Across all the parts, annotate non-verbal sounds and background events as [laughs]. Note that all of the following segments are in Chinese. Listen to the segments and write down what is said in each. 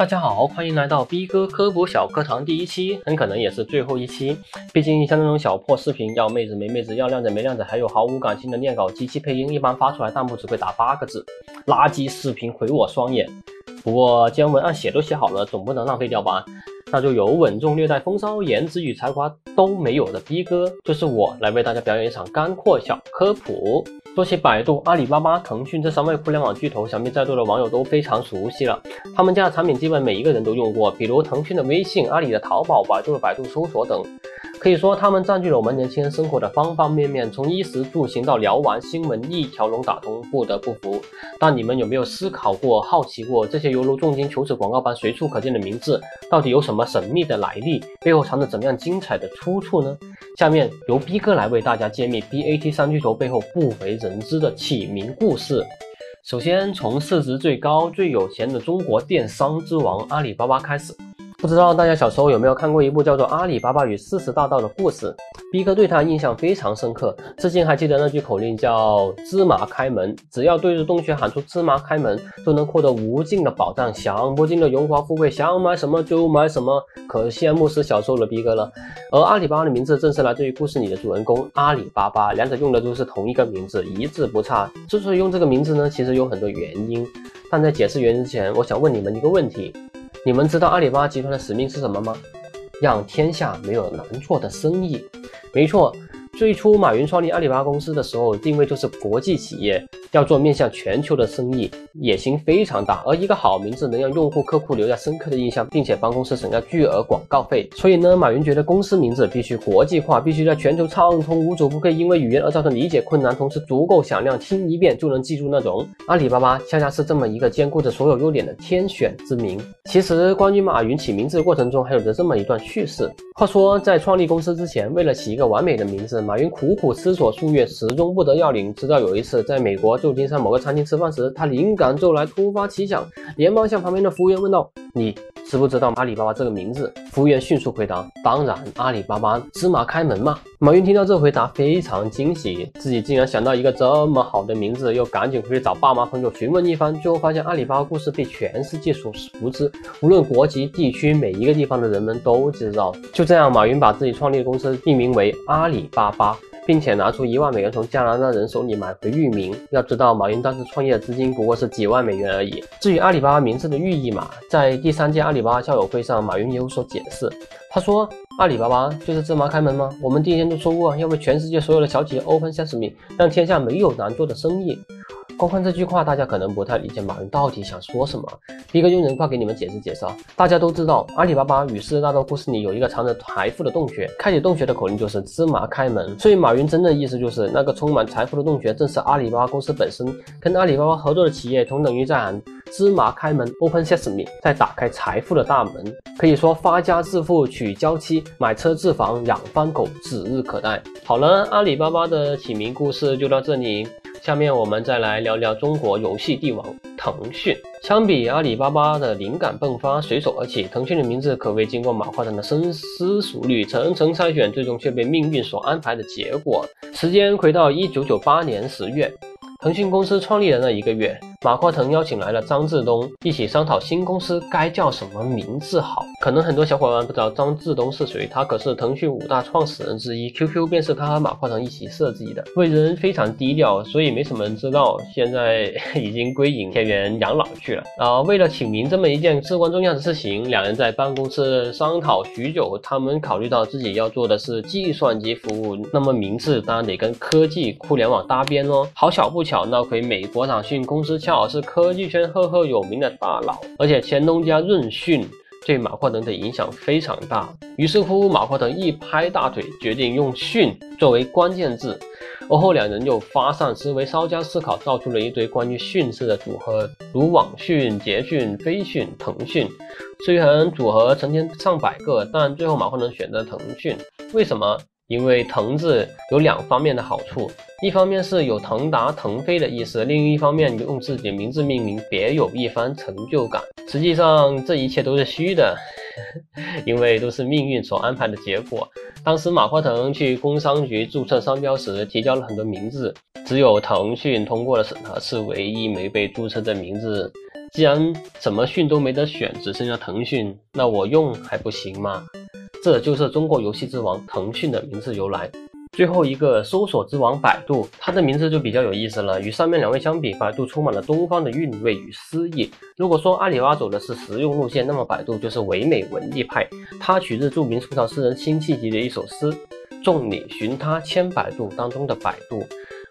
大家好，欢迎来到逼哥科普小课堂第一期，很可能也是最后一期。毕竟像这种小破视频，要妹子没妹子，要靓仔没靓仔，还有毫无感情的念稿机器配音，一般发出来弹幕只会打八个字：垃圾视频毁我双眼。不过既然文案写都写好了，总不能浪费掉吧？那就由稳重略带风骚、颜值与才华都没有的逼哥，就是我来为大家表演一场干货小科普。说起百度、阿里巴巴、腾讯这三位互联网巨头，想必在座的网友都非常熟悉了。他们家的产品基本每一个人都用过，比如腾讯的微信、阿里的淘宝、百度的百度搜索等。可以说，他们占据了我们年轻人生活的方方面面，从衣食住行到聊玩新闻，一条龙打通，不得不服。但你们有没有思考过、好奇过，这些犹如重金求子广告般随处可见的名字，到底有什么神秘的来历？背后藏着怎么样精彩的出处呢？下面由逼哥来为大家揭秘 BAT 三巨头背后不为人知的起名故事。首先，从市值最高、最有钱的中国电商之王阿里巴巴开始。不知道大家小时候有没有看过一部叫做《阿里巴巴与四十大盗》的故事？逼哥对他印象非常深刻，至今还记得那句口令叫“芝麻开门”，只要对着洞穴喊出“芝麻开门”，就能获得无尽的宝藏、享不尽的荣华富贵，想买什么就买什么，可羡慕死小时候的逼哥了。而阿里巴巴的名字正是来自于故事里的主人公阿里巴巴，两者用的都是同一个名字，一字不差。之所以用这个名字呢，其实有很多原因，但在解释原因之前，我想问你们一个问题。你们知道阿里巴巴集团的使命是什么吗？让天下没有难做的生意。没错。最初，马云创立阿里巴巴公司的时候，定位就是国际企业，要做面向全球的生意，野心非常大。而一个好名字能让用户、客户留下深刻的印象，并且帮公司省下巨额广告费。所以呢，马云觉得公司名字必须国际化，必须在全球畅通无阻，不可以因为语言而造成理解困难，同时足够响亮，听一遍就能记住那种。阿里巴巴恰恰是这么一个兼顾着所有优点的天选之名。其实，关于马云起名字的过程中，还有着这么一段趣事。话说，在创立公司之前，为了起一个完美的名字，马云苦苦思索数月，始终不得要领。直到有一次，在美国旧金山某个餐厅吃饭时，他灵感骤来，突发奇想，连忙向旁边的服务员问道：“你知不知道阿里巴巴这个名字？”服务员迅速回答：“当然，阿里巴巴芝麻开门嘛。”马云听到这回答，非常惊喜，自己竟然想到一个这么好的名字，又赶紧回去找爸妈朋友询问一番。最后发现，阿里巴巴故事被全世界所熟知，无论国籍、地区，每一个地方的人们都知道。就这样，马云把自己创立的公司命名为阿里巴巴。并且拿出一万美元从加拿大人手里买回域名。要知道，马云当时创业的资金不过是几万美元而已。至于阿里巴巴名字的寓意嘛，在第三届阿里巴巴校友会上，马云也有所解释。他说：“阿里巴巴就是芝麻开门吗？我们第一天就说过要为全世界所有的小企业 open sesame，让天下没有难做的生意。”光看这句话，大家可能不太理解马云到底想说什么。一个用人话给你们解释解释啊！大家都知道，阿里巴巴与四十大盗故事里有一个藏着财富的洞穴，开启洞穴的口令就是芝麻开门。所以马云真正的意思就是，那个充满财富的洞穴正是阿里巴巴公司本身。跟阿里巴巴合作的企业，同等于在喊芝麻开门 （Open Sesame），在打开财富的大门。可以说，发家致富、娶娇妻、买车置房、养番狗，指日可待。好了，阿里巴巴的起名故事就到这里。下面我们再来聊聊中国游戏帝王腾讯。相比阿里巴巴的灵感迸发、随手而起，腾讯的名字可谓经过马化腾的深思熟虑、层层筛选，最终却被命运所安排的结果。时间回到一九九八年十月，腾讯公司创立的那一个月。马化腾邀请来了张志东，一起商讨新公司该叫什么名字好。可能很多小伙伴不知道张志东是谁，他可是腾讯五大创始人之一，QQ 便是他和马化腾一起设计的。为人非常低调，所以没什么人知道。现在 [laughs] 已经归隐田园养老去了。啊，为了起名这么一件至关重要的事情，两人在办公室商讨许久。他们考虑到自己要做的是计算机服务，那么名字当然得跟科技互联网搭边喽。好巧不巧，那回美国腾讯公司恰好是科技圈赫赫有名的大佬，而且前东家润讯对马化腾的影响非常大。于是乎，马化腾一拍大腿，决定用“讯”作为关键字。而后两人又发散思维，稍加思考，造出了一堆关于“讯”字的组合，如网讯、捷讯、飞讯、腾讯。虽然组合成千上百个，但最后马化腾选择腾讯。为什么？因为“腾”字有两方面的好处，一方面是有腾达腾飞的意思，另一方面用自己的名字命名，别有一番成就感。实际上，这一切都是虚的，[laughs] 因为都是命运所安排的结果。当时马化腾去工商局注册商标时，提交了很多名字，只有腾讯通过了审核，是唯一没被注册的名字。既然什么讯都没得选，只剩下腾讯，那我用还不行吗？这就是中国游戏之王腾讯的名字由来。最后一个搜索之王百度，它的名字就比较有意思了。与上面两位相比，百度充满了东方的韵味与诗意。如果说阿里巴巴走的是实用路线，那么百度就是唯美文艺派。它取自著名宋朝诗人辛弃疾的一首诗：“众里寻他千百度”当中的百度。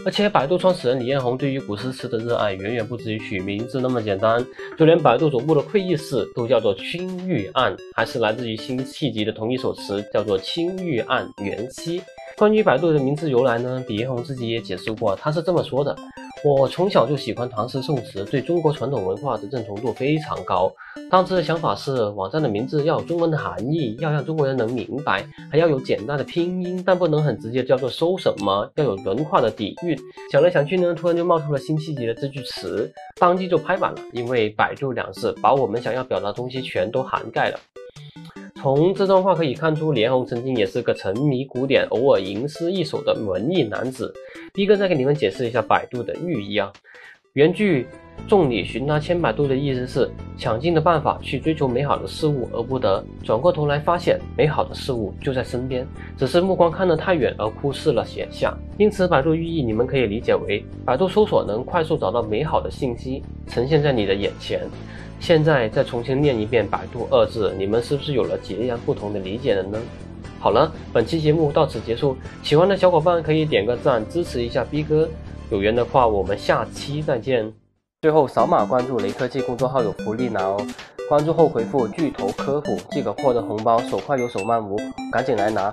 而且，百度创始人李彦宏对于古诗词的热爱远远不止于取名字那么简单。就连百度总部的会议室都叫做青玉案，还是来自于辛弃疾的同一首词，叫做《青玉案元夕》。关于百度的名字由来呢，李彦宏自己也解释过，他是这么说的。我从小就喜欢唐诗宋词，对中国传统文化的认同度非常高。当时的想法是，网站的名字要有中文的含义，要让中国人能明白，还要有简单的拼音，但不能很直接叫做搜什么，要有文化的底蕴。想来想去呢，突然就冒出了辛弃疾的这句词，当即就拍板了，因为“百度”两字把我们想要表达的东西全都涵盖了。从这段话可以看出，连红曾经也是个沉迷古典、偶尔吟诗一首的文艺男子。逼哥再给你们解释一下百度的寓意啊。原句“众里寻他千百度”的意思是想尽的办法去追求美好的事物而不得，转过头来发现美好的事物就在身边，只是目光看得太远而忽视了选项。因此，百度寓意你们可以理解为：百度搜索能快速找到美好的信息，呈现在你的眼前。现在再重新念一遍“百度”二字，你们是不是有了截然不同的理解了呢？好了，本期节目到此结束，喜欢的小伙伴可以点个赞支持一下逼哥，有缘的话我们下期再见。最后扫码关注雷科技公众号有福利拿哦，关注后回复“巨头科普”即可获得红包，手快有手慢无，赶紧来拿。